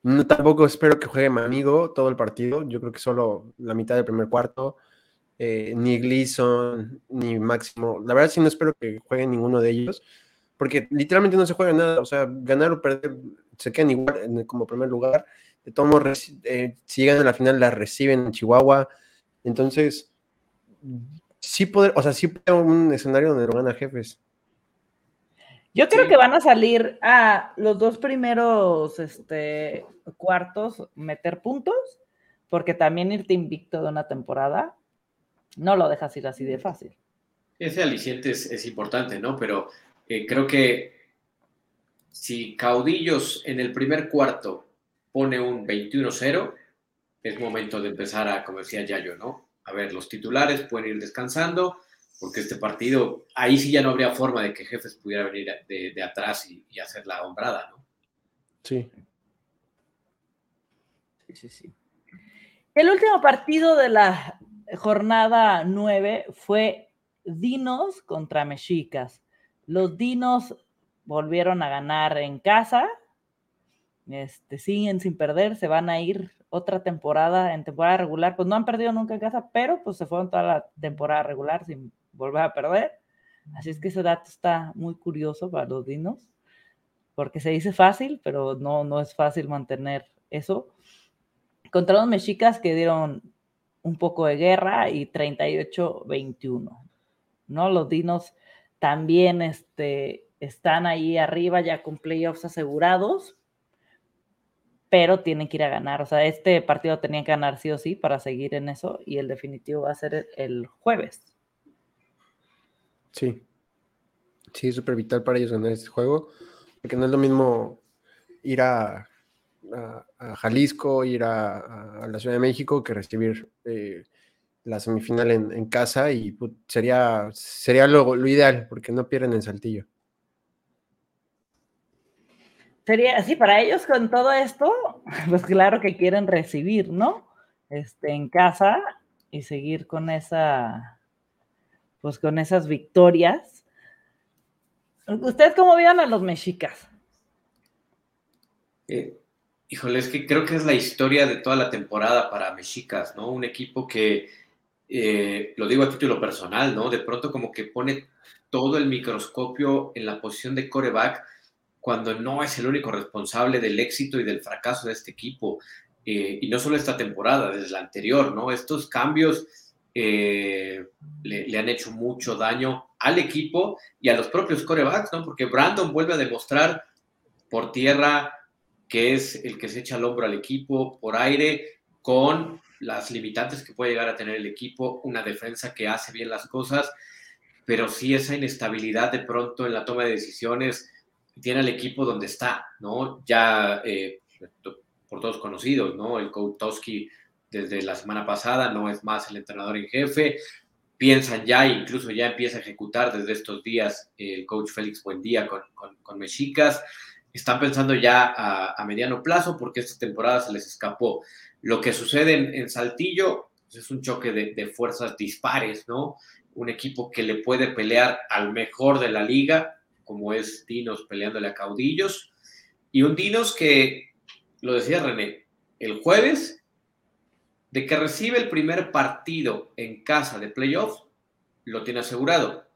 Speaker 3: No, tampoco espero que juegue mi amigo todo el partido. Yo creo que solo la mitad del primer cuarto. Eh, ni Gleason, ni Máximo. La verdad, sí no espero que juegue ninguno de ellos. Porque literalmente no se juega nada. O sea, ganar o perder se quedan igual como primer lugar. De todos eh, si llegan a la final, la reciben en Chihuahua. Entonces, sí poder, o sea, sí puede un escenario donde lo gana jefes.
Speaker 1: Yo creo que van a salir a los dos primeros este, cuartos meter puntos, porque también irte invicto de una temporada no lo dejas ir así de fácil.
Speaker 2: Ese aliciente es, importante, ¿no? Pero eh, creo que si Caudillos en el primer cuarto pone un 21-0, es momento de empezar a, como decía Yayo, ¿no? A ver, los titulares pueden ir descansando, porque este partido, ahí sí ya no habría forma de que Jefes pudiera venir de, atrás y, hacer la hombrada, ¿no?
Speaker 3: Sí.
Speaker 1: Sí, sí, sí. El último partido de la jornada 9 fue Dinos contra Mexicas. Los Dinos volvieron a ganar en casa. Este, siguen sin perder, se van a ir otra temporada en temporada regular. Pues no han perdido nunca en casa, pero pues se fueron toda la temporada regular sin volver a perder. Así es que ese dato está muy curioso para los dinos, porque se dice fácil, pero no, no es fácil mantener eso. Contra los mexicas que dieron un poco de guerra y 38-21. ¿no? Los dinos también este, están ahí arriba ya con playoffs asegurados, pero tienen que ir a ganar. O sea, este partido tenían que ganar sí o sí para seguir en eso y el definitivo va a ser el jueves.
Speaker 3: Sí. Sí, es súper vital para ellos ganar este juego, porque no es lo mismo ir a, Jalisco, ir a, la Ciudad de México que recibir eh, la semifinal en, casa y sería, sería lo, lo ideal, porque no pierden en Saltillo.
Speaker 1: Sería, sí, para ellos con todo esto, pues claro que quieren recibir, ¿no? Este, en casa y seguir con esa, pues con esas victorias. ¿Ustedes cómo vieron a los mexicas?
Speaker 2: Eh, híjole, es que creo que es la historia de toda la temporada para mexicas, ¿no? Un equipo que, eh, lo digo a título personal, ¿no? De pronto como que pone todo el microscopio en la posición de coreback cuando no es el único responsable del éxito y del fracaso de este equipo. Eh, y no solo esta temporada, desde la anterior, ¿no? Estos cambios eh, le, han hecho mucho daño al equipo y a los propios corebacks, ¿no? Porque Brandon vuelve a demostrar por tierra que es el que se echa al hombro al equipo, por aire, con las limitantes que puede llegar a tener el equipo, una defensa que hace bien las cosas, pero sí esa inestabilidad de pronto en la toma de decisiones tiene al equipo donde está, ¿no? Ya eh, por todos conocidos, ¿no? El coach Toski desde la semana pasada no es más el entrenador en jefe. Piensan ya, incluso ya empieza a ejecutar desde estos días el coach Félix Buendía con, con, Mexicas. Están pensando ya a, mediano plazo porque esta temporada se les escapó. Lo que sucede en, Saltillo pues, es un choque de, de fuerzas dispares, ¿no? Un equipo que le puede pelear al mejor de la liga, como es Dinos peleándole a Caudillos, y un Dinos que, lo decía René, el jueves, de que recibe el primer partido en casa de playoff, lo tiene asegurado.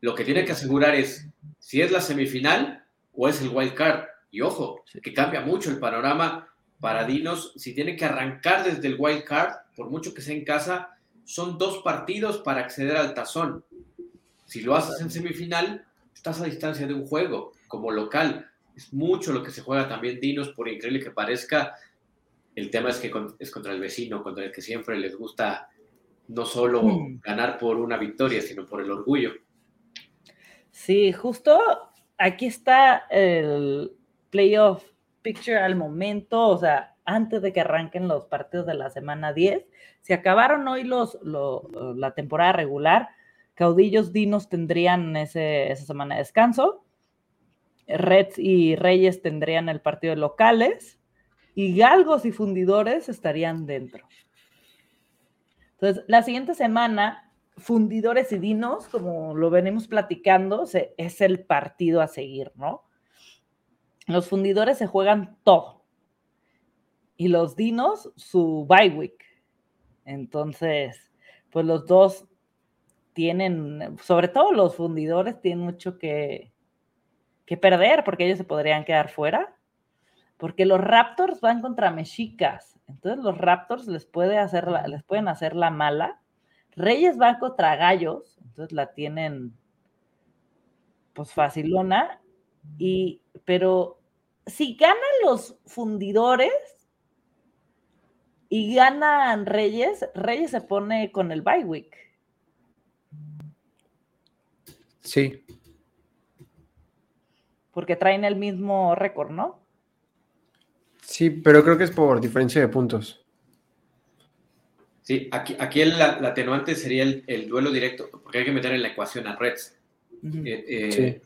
Speaker 2: Lo que tiene que asegurar es si es la semifinal o es el wild card. Y ojo, que cambia mucho el panorama para Dinos. Si tiene que arrancar desde el wild card, por mucho que sea en casa, son dos partidos para acceder al tazón. Si lo haces en semifinal, estás a distancia de un juego como local. Es mucho lo que se juega también Dinos, por increíble que parezca. El tema es que es contra el vecino, contra el que siempre les gusta no solo mm. ganar por una victoria, sino por el orgullo.
Speaker 1: Sí, justo aquí está el playoff picture al momento, o sea, antes de que arranquen los partidos de la semana 10. Se acabaron hoy los, la temporada regular, Caudillos Dinos tendrían ese, esa semana de descanso. Reds y Reyes tendrían el partido de locales. Y Galgos y Fundidores estarían dentro. Entonces, la siguiente semana, Fundidores y Dinos, como lo venimos platicando, es el partido a seguir, ¿no? Los fundidores se juegan todo. Y los dinos, su bye week. Entonces, pues los dos tienen, sobre todo los fundidores, tienen mucho que, que perder porque ellos se podrían quedar fuera. Porque los Raptors van contra Mexicas. Entonces los Raptors les, hacer les pueden hacer la mala. Reyes van contra Gallos. Entonces la tienen pues facilona. Y, pero si ganan los fundidores y ganan Reyes, Reyes se pone con el bye week.
Speaker 3: Sí.
Speaker 1: Porque traen el mismo récord, ¿no?
Speaker 3: Sí, pero creo que es por diferencia de puntos.
Speaker 2: Sí, aquí, aquí el, atenuante sería el, duelo directo, porque hay que meter en la ecuación a Reds. Eh, eh,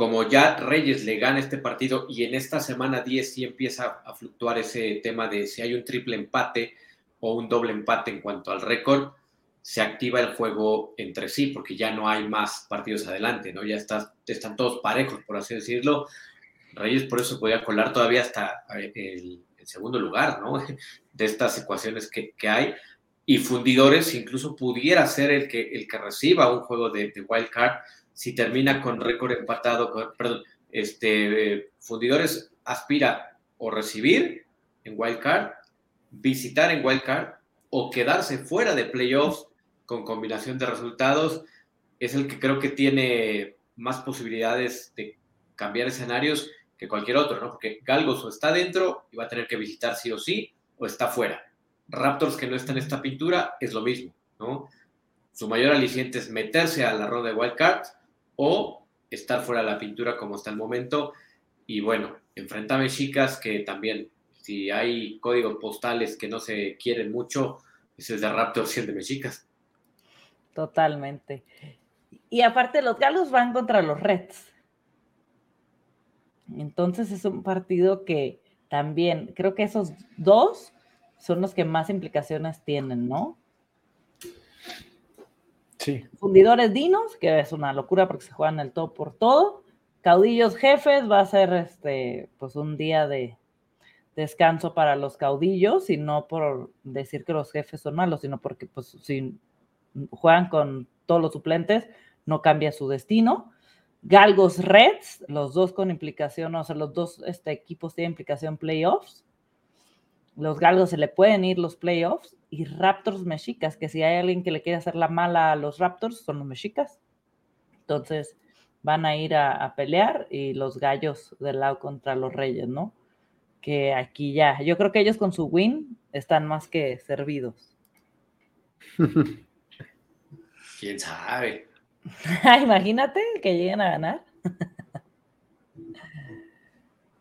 Speaker 2: como ya Reyes le gana este partido y en esta semana 10 sí empieza a fluctuar ese tema de si hay un triple empate, o un doble empate en cuanto al récord, se activa el juego entre sí, porque ya no hay más partidos adelante, ¿no? Ya está, están todos parejos, por así decirlo. Reyes por eso podía colar todavía hasta eh, el, segundo lugar, ¿no? De estas ecuaciones que, hay. Y Fundidores incluso pudiera ser el que, el que reciba un juego de, de wild card si termina con récord empatado, perdón, este, Fundidores aspira o recibir en wild card, visitar en wild card o quedarse fuera de playoffs con combinación de resultados, es el que creo que tiene más posibilidades de cambiar escenarios que cualquier otro, ¿no? Porque Galgos o está dentro y va a tener que visitar sí o sí, o está fuera. Raptors que no está en esta pintura es lo mismo, ¿no? Su mayor aliciente es meterse a la ronda de wild card o estar fuera de la pintura como está el momento. Y bueno, enfrenta a Mexicas que también, si hay códigos postales que no se quieren mucho, ese es de Raptors y el de Mexicas.
Speaker 1: Totalmente. Y aparte, los galos van contra los Reds. Entonces es un partido que también, creo que esos dos son los que más implicaciones tienen, ¿no? Fundidores Dinos, que es una locura porque se juegan el todo por todo. Caudillos Jefes va a ser este, pues un día de descanso para los caudillos, y no por decir que los jefes son malos, sino porque pues si juegan con todos los suplentes, no cambia su destino. Galgos Reds, los dos con implicación, o sea, los dos este, equipos tienen implicación playoffs. Los Galgos se le pueden ir los playoffs y Raptors Mexicas, que si hay alguien que le quiere hacer la mala a los Raptors, son los Mexicas. Entonces van a ir a, pelear y los gallos del lado contra los Reyes, ¿no? Que aquí ya, yo creo que ellos con su win están más que servidos.
Speaker 2: ¿Quién sabe?
Speaker 1: Imagínate que lleguen a ganar.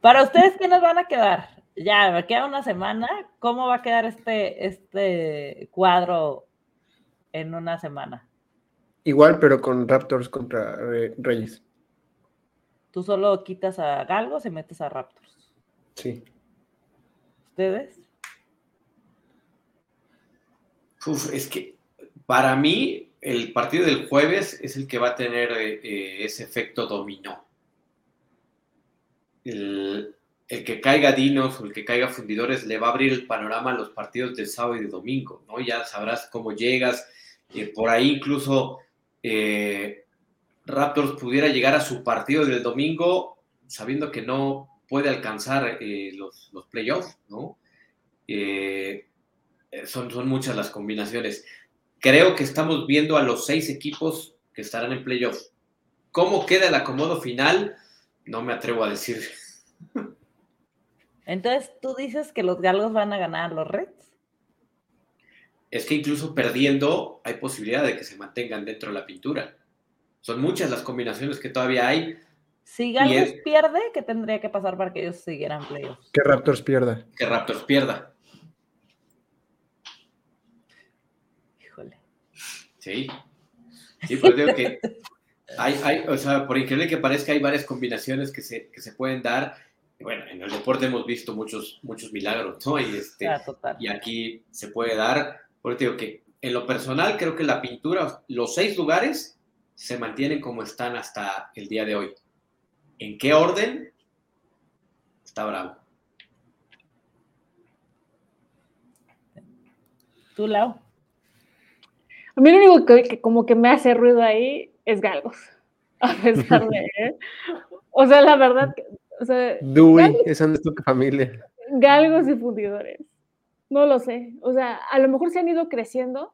Speaker 1: Para ustedes, ¿quiénes van a quedar? Ya me queda una semana. ¿Cómo va a quedar este, este cuadro en una semana?
Speaker 3: Igual, pero con Raptors contra Reyes.
Speaker 1: Tú solo quitas a Galgos y metes a Raptors.
Speaker 3: Sí.
Speaker 1: ¿Ustedes?
Speaker 2: Uf, es que para mí el partido del jueves es el que va a tener eh, ese efecto dominó. El, el que caiga Dinos o el que caiga Fundidores le va a abrir el panorama a los partidos del sábado y de domingo, ¿no? Ya sabrás cómo llegas. Eh, por ahí incluso eh, Raptors pudiera llegar a su partido del domingo sabiendo que no puede alcanzar eh, los, los, playoffs, ¿no? son, son muchas las combinaciones. Creo que estamos viendo a los seis equipos que estarán en playoffs. ¿Cómo queda el acomodo final? No me atrevo a decir.
Speaker 1: Entonces, ¿tú dices que los galgos van a ganar a los Reds?
Speaker 2: Es que incluso perdiendo hay posibilidad de que se mantengan dentro de la pintura. Son muchas las combinaciones que todavía hay.
Speaker 1: Si Galgos pierde, ¿qué tendría que pasar para que ellos siguieran playoffs?
Speaker 3: Que Raptors pierda.
Speaker 2: Que Raptors pierda.
Speaker 1: Híjole.
Speaker 2: Sí. Sí, pues digo que hay, hay, o sea, por increíble que parezca, hay varias combinaciones que se, que se pueden dar bueno, en el deporte hemos visto muchos, muchos milagros, ¿no? Y, este,
Speaker 1: ah,
Speaker 2: y aquí se puede dar, porque digo que en lo personal creo que la pintura, los seis lugares se mantienen como están hasta el día de hoy. ¿En qué orden? Está bravo.
Speaker 1: ¿Tú, Lau?
Speaker 4: A mí lo único que, como que me hace ruido ahí es galgos, a pesar de... ¿eh? O sea, la verdad, o sea,
Speaker 3: Dewey, esa no es tu familia.
Speaker 4: Galgos y fundidores. No lo sé. O sea, a lo mejor se han ido creciendo,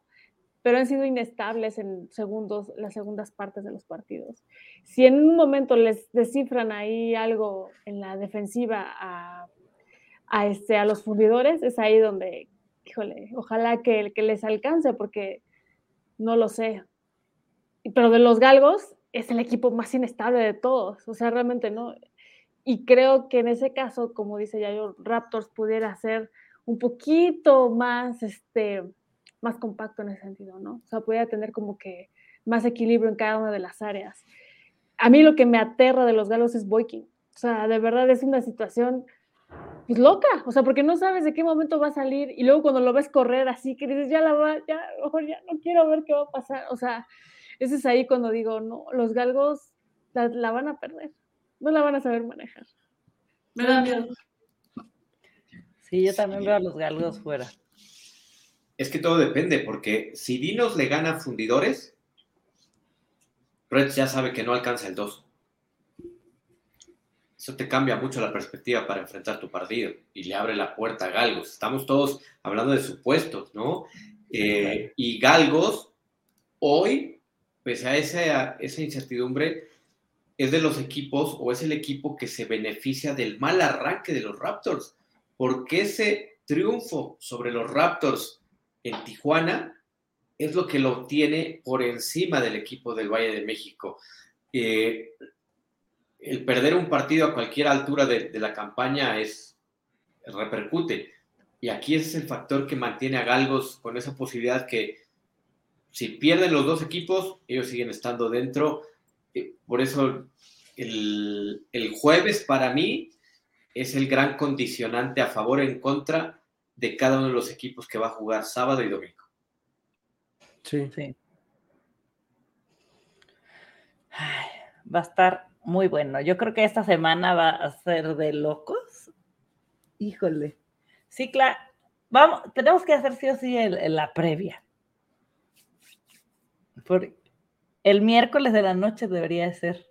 Speaker 4: pero han sido inestables en segundos, las segundas partes de los partidos. Si en un momento les descifran ahí algo en la defensiva a, a, este, a los fundidores, es ahí donde, híjole, ojalá que, que les alcance, porque no lo sé. Pero de los galgos es el equipo más inestable de todos. O sea, realmente no. Y creo que en ese caso, como dice Yayo, Raptors pudiera ser un poquito más, este, más compacto en ese sentido, ¿no? O sea, pudiera tener como que más equilibrio en cada una de las áreas. A mí lo que me aterra de los galos es Boykin. O sea, de verdad es una situación pues loca, o sea, porque no sabes de qué momento va a salir y luego cuando lo ves correr así que dices, ya la va, ya, mejor ya no quiero ver qué va a pasar, o sea, ese es ahí cuando digo, no, los galgos la, van a perder, no la van a saber manejar.
Speaker 1: Me da miedo. Sí, yo también veo a los galgos fuera.
Speaker 2: Es que todo depende, porque si Dinos le gana fundidores, Reds ya sabe que no alcanza el 2. Eso te cambia mucho la perspectiva para enfrentar tu partido y le abre la puerta a Galgos. Estamos todos hablando de supuestos, ¿no? Eh, y Galgos, hoy, pese a esa, esa incertidumbre, es de los equipos o es el equipo que se beneficia del mal arranque de los Raptors, porque ese triunfo sobre los Raptors en Tijuana es lo que lo obtiene por encima del equipo del Valle de México. Eh, el perder un partido a cualquier altura de, la campaña es repercute. Y aquí es el factor que mantiene a Galgos con esa posibilidad que si pierden los dos equipos, ellos siguen estando dentro. Por eso el, jueves para mí es el gran condicionante a favor o en contra de cada uno de los equipos que va a jugar sábado y domingo.
Speaker 3: Sí. sí.
Speaker 1: va a estar muy bueno. Yo creo que esta semana va a ser de locos. Híjole. Sí, claro. Vamos, tenemos que hacer sí o sí la previa. Por, el miércoles de la noche debería ser.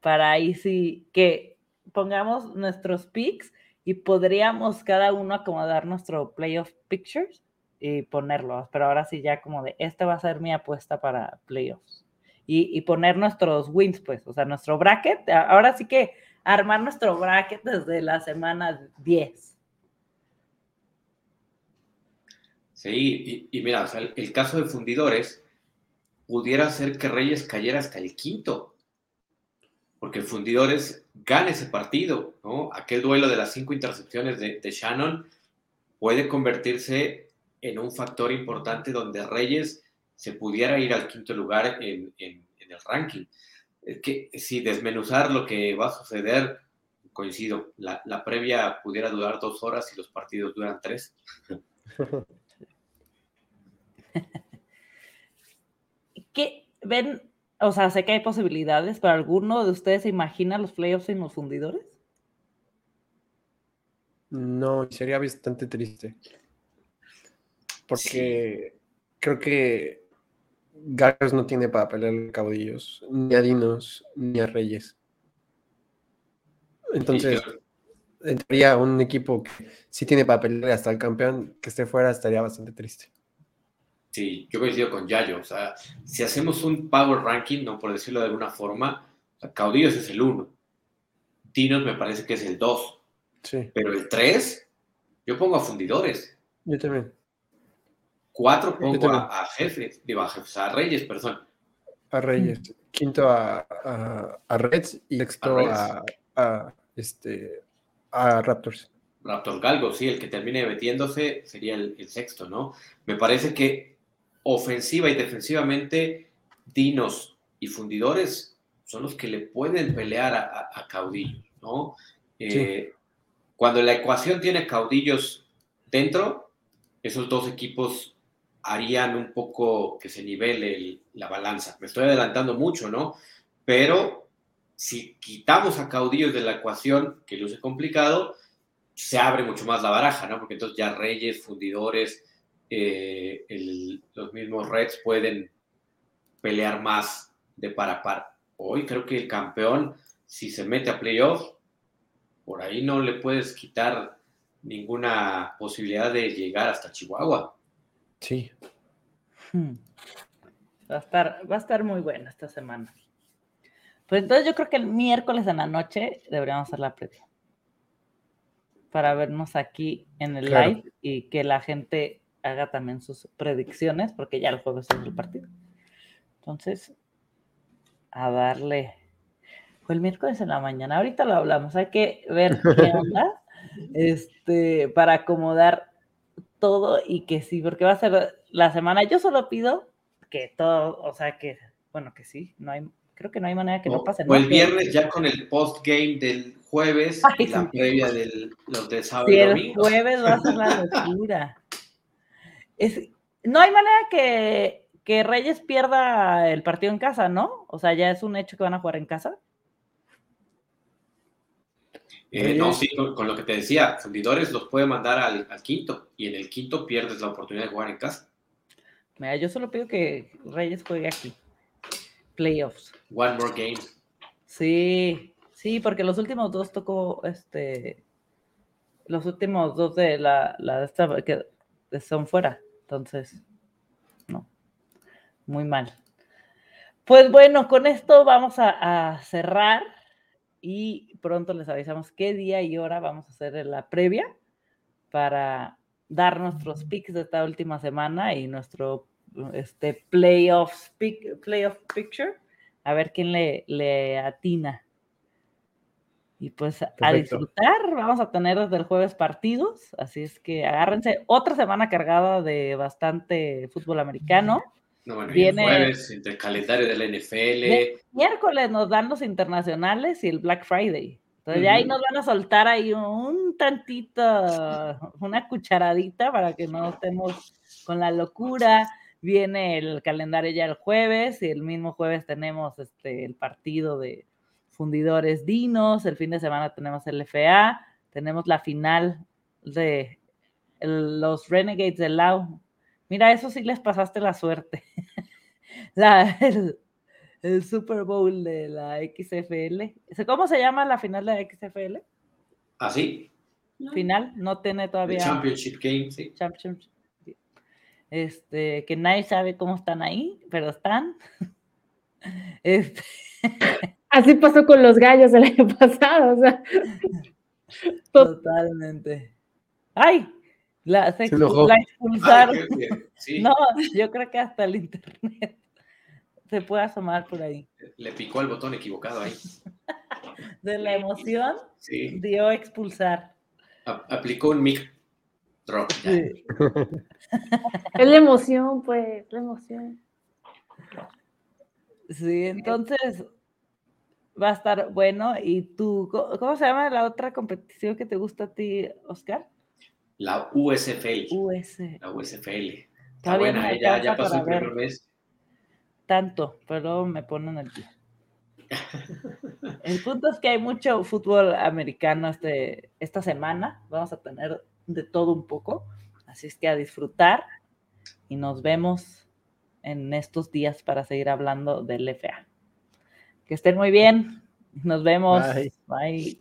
Speaker 1: Para ahí sí que pongamos nuestros picks y podríamos cada uno acomodar nuestro playoff pictures y ponerlo. Pero ahora sí ya como de, esta va a ser mi apuesta para playoffs y, poner nuestros wins, pues, o sea, nuestro bracket. Ahora sí que armar nuestro bracket desde la semana 10.
Speaker 2: Sí, y, mira, el, caso de fundidores pudiera ser que Reyes cayera hasta el quinto, porque fundidores gane ese partido, ¿no? Aquel duelo de las cinco intercepciones de, Shannon puede convertirse en un factor importante donde Reyes se pudiera ir al quinto lugar en, el ranking. que si desmenuzar lo que va a suceder, coincido, la, previa pudiera durar dos horas y los partidos duran tres.
Speaker 1: ¿Qué ven? O sea, sé que hay posibilidades, pero ¿alguno de ustedes se imagina los playoffs en los fundidores?
Speaker 3: No, sería bastante triste. Porque creo que Gallos no tiene para pelear a caudillos, ni a Dinos, ni a Reyes. Entonces, entraría un equipo que sí tiene para pelear hasta el campeón, que esté fuera, estaría bastante triste.
Speaker 2: Sí, yo coincido con Yayo. O sea, si hacemos un power ranking, no por decirlo de alguna forma, Caudillos es el 1. Dinos me parece que es el 2.
Speaker 3: Sí.
Speaker 2: Pero el 3, yo pongo a fundidores.
Speaker 3: Yo también.
Speaker 2: Cuatro pongo a, jefes, digo a jefes, a Reyes, perdón.
Speaker 3: A Reyes. Quinto a, a, Reds y sexto a, este, a Raptors.
Speaker 2: Raptor Galgo, sí, el que termine metiéndose sería el, sexto, ¿no? Me parece que ofensiva y defensivamente, Dinos y Fundidores son los que le pueden pelear a, Caudillos, ¿no? Eh, cuando la ecuación tiene caudillos dentro, esos dos equipos harían un poco que se nivele la balanza. Me estoy adelantando mucho, ¿no? Pero si quitamos a caudillos de la ecuación, que luce complicado, se abre mucho más la baraja, ¿no? Porque entonces ya reyes, fundidores, eh, los mismos Reds pueden pelear más de par a par. Hoy creo que el campeón, si se mete a playoff, por ahí no le puedes quitar ninguna posibilidad de llegar hasta Chihuahua.
Speaker 3: Sí.
Speaker 1: Hmm. Va a estar, va a estar muy buena esta semana. Pues entonces yo creo que el miércoles en la noche deberíamos hacer la previa. Para vernos aquí en el live y que la gente haga también sus predicciones, porque ya el jueves es el partido. Entonces, a darle. Fue el miércoles en la mañana. Ahorita lo hablamos. Hay que ver qué onda. Este, para acomodar todo y que sí, porque va a ser la semana. Yo solo pido que todo, o sea, que, bueno, que sí, no hay, creo que no hay manera que no, pase.
Speaker 2: O el viernes ya con el post-game del jueves la previa de los de sábado
Speaker 1: y domingo. El jueves va a ser la locura. No hay manera que, que, Reyes pierda el partido en casa, ¿no? O sea, ya es un hecho que van a jugar en casa.
Speaker 2: Eh, no, sí, con, lo que te decía, Fundidores los puede mandar al, al, quinto y en el quinto pierdes la oportunidad de jugar en casa.
Speaker 1: Mira, yo solo pido que Reyes juegue aquí. Playoffs.
Speaker 2: One more game.
Speaker 1: Sí, sí, porque los últimos dos tocó este. Los últimos dos de la, la esta, que son fuera. Entonces, no. Muy mal. Pues bueno, con esto vamos a, cerrar y pronto les avisamos qué día y hora vamos a hacer la previa para dar nuestros picks de esta última semana y nuestro este playoff, playoff picture a ver quién le, le atina. Y pues a disfrutar, vamos a tener desde el jueves partidos, así es que agárrense otra semana cargada de bastante fútbol americano.
Speaker 2: No, bueno, Viene, el jueves, entre el calendario de la NFL.
Speaker 1: Miércoles nos dan los internacionales y el Black Friday. Entonces ya ahí nos van a soltar ahí un tantito, una cucharadita para que no estemos con la locura viene el calendario ya el jueves y el mismo jueves tenemos este, el partido de fundidores Dinos, el fin de semana tenemos el FA, tenemos la final de los Renegades de Lau. Mira, eso sí les pasaste la suerte. la, el, Super Bowl de la XFL. ¿Cómo se llama la final de la XFL?
Speaker 2: ¿Así?
Speaker 1: ¿Ah, final, no tiene todavía.
Speaker 2: Championship Game, sí.
Speaker 1: Championship este, que nadie sabe cómo están ahí, pero están. Este,
Speaker 4: Así pasó con los gallos el año pasado, o sea.
Speaker 1: Totalmente. ¡Ay! La, se, la expulsaron. No, yo creo que hasta el internet se puede asomar por ahí.
Speaker 2: Le picó el botón equivocado ahí.
Speaker 1: De la emoción, dio expulsar.
Speaker 2: aplicó un mic
Speaker 4: es la emoción, pues, la emoción.
Speaker 1: Sí, entonces va a estar bueno. ¿Y tú, cómo se llama la otra competición que te gusta a ti, Oscar?
Speaker 2: La USFL.
Speaker 1: US.
Speaker 2: La USFL. Está buena, ya, ya pasó el primer mes.
Speaker 1: Tanto, pero me ponen el pie. el punto es que hay mucho fútbol americano este, esta semana. Vamos a tener de todo un poco. Así es que a disfrutar y nos vemos en estos días para seguir hablando del FA. Que estén muy bien. Nos vemos. Bye.